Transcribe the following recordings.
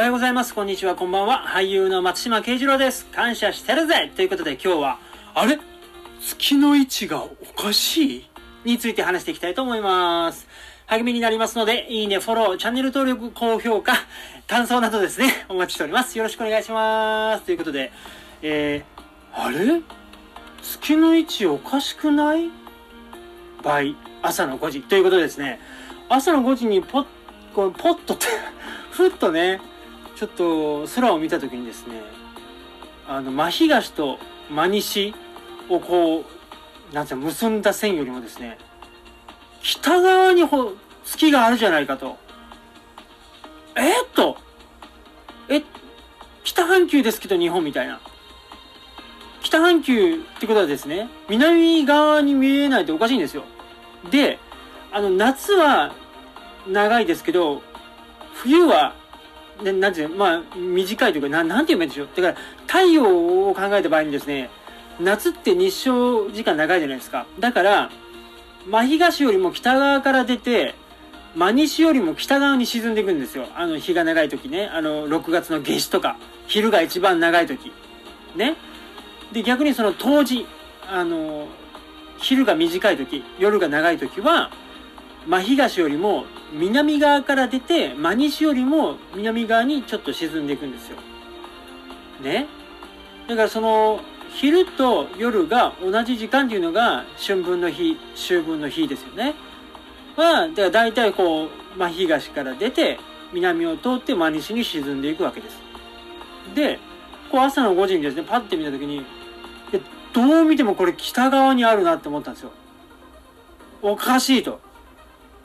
おはようございます。こんにちは。こんばんは。俳優の松島慶次郎です。感謝してるぜということで今日は、あれ？月の位置がおかしい？について話していきたいと思います。励みになりますので、いいね、フォロー、チャンネル登録、高評価、感想などですね、お待ちしております。よろしくお願いします。ということで、えー、あれ？月の位置おかしくない？倍、朝の5時。ということでですね、朝の5時にポッ、こうポッとって、ふっとね、ちょっと空を見た時にですね、あの、真東と真西をこう、なんていうの結んだ線よりもですね、北側にほ月があるじゃないかと。えっ？と、え、北半球ですけど日本みたいな。北半球ってことはですね、南側に見えないとおかしいんですよ。で、あの、夏は長いですけど、冬は、ね、なんていう、まあ、短いというか、ななんて言うんでしょう。だから、太陽を考えた場合にですね、夏って日照時間長いじゃないですか。だから、真東よりも北側から出て、真西よりも北側に沈んでいくんですよ。あの、日が長い時ね。あの、6月の夏至とか、昼が一番長い時。ね。で、逆にその冬至、あの、昼が短い時、夜が長い時は、真東よりも南側から出て、真西よりも南側にちょっと沈んでいくんですよ。ね？だからその、昼と夜が同じ時間っていうのが春分の日、秋分の日ですよね。は、だから大体こう、真東から出て、南を通って真西に沈んでいくわけです。で、こう朝の5時にですね、パッて見たときに、どう見てもこれ北側にあるなって思ったんですよ。おかしいと。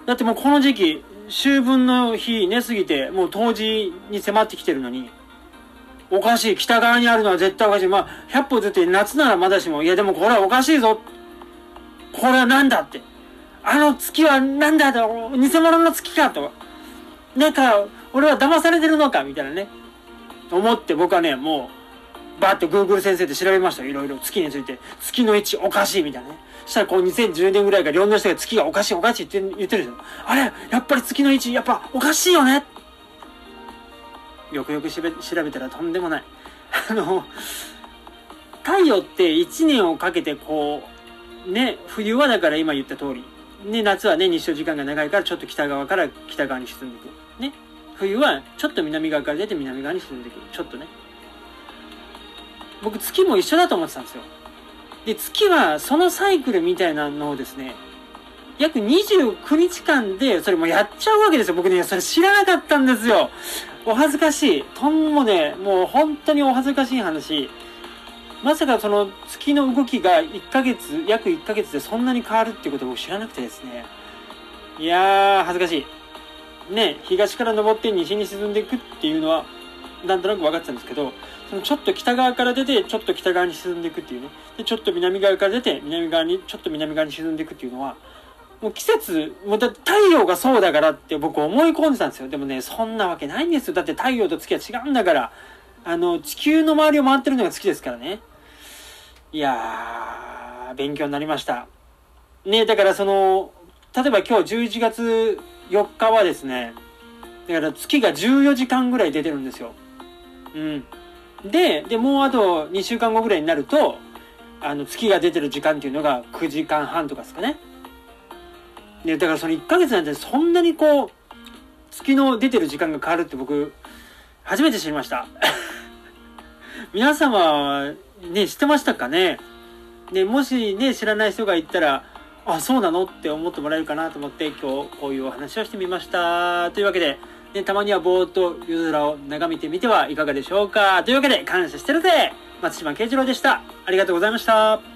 だってもうこの時期、秋分の日寝すぎて、もう冬至に迫ってきてるのに、おかしい。北側にあるのは絶対おかしい。まあ、100歩ずって夏ならまだしも、いやでもこれはおかしいぞ。これはなんだって。あの月はなんだと。偽物の月かと。なんか、俺は騙されてるのかみたいなね。思って僕はね、もう、バーって Google 先生で調べましたよ。いろいろ月について。月の位置おかしいみたいなね。したらこう2010年ぐらいからいろんな人が月がおかしいおかしいって言ってるんですよ。あれ？やっぱり月の位置やっぱおかしいよね？よくよく調べ調べたらとんでもない。あの、太陽って1年をかけてこう、ね、冬はだから今言った通り。ね、夏はね、日照時間が長いからちょっと北側から北側に沈んでいく。ね。冬はちょっと南側から出て南側に沈んでいく。ちょっとね。僕月も一緒だと思ってたんですよ。で、月はそのサイクルみたいなのをですね、約29日間でそれもやっちゃうわけですよ。僕ね、それ知らなかったんですよ。お恥ずかしい。とんもね、もう本当にお恥ずかしい話。まさかその月の動きが1ヶ月、約1ヶ月でそんなに変わるっていうことを知らなくてですね。いやー、恥ずかしい。ね、東から登って西に沈んでいくっていうのは、なんとなく分かってたんですけど、そのちょっと北側から出て、ちょっと北側に沈んでいくっていうね。で、ちょっと南側から出て、南側に、ちょっと南側に沈んでいくっていうのは、もう季節、もうだ太陽がそうだからって僕思い込んでたんですよ。でもね、そんなわけないんですよ。だって太陽と月は違うんだから。あの、地球の周りを回ってるのが月ですからね。いやー、勉強になりました。ね、だからその、例えば今日11月4日はですね、だから月が14時間ぐらい出てるんですよ。うん。で、で、もうあと2週間後ぐらいになると、あの、月が出てる時間っていうのが9時間半とかですかね。ね、だからその1ヶ月なんてそんなにこう、月の出てる時間が変わるって僕、初めて知りました。皆様ね、知ってましたかね？ね、もしね、知らない人がいたら、あ、そうなの？って思ってもらえるかなと思って今日こういうお話をしてみました。というわけで、ね、たまにはぼーっと夜空を眺めてみてはいかがでしょうか。というわけで、感謝してるぜ松島慶次郎でした。ありがとうございました。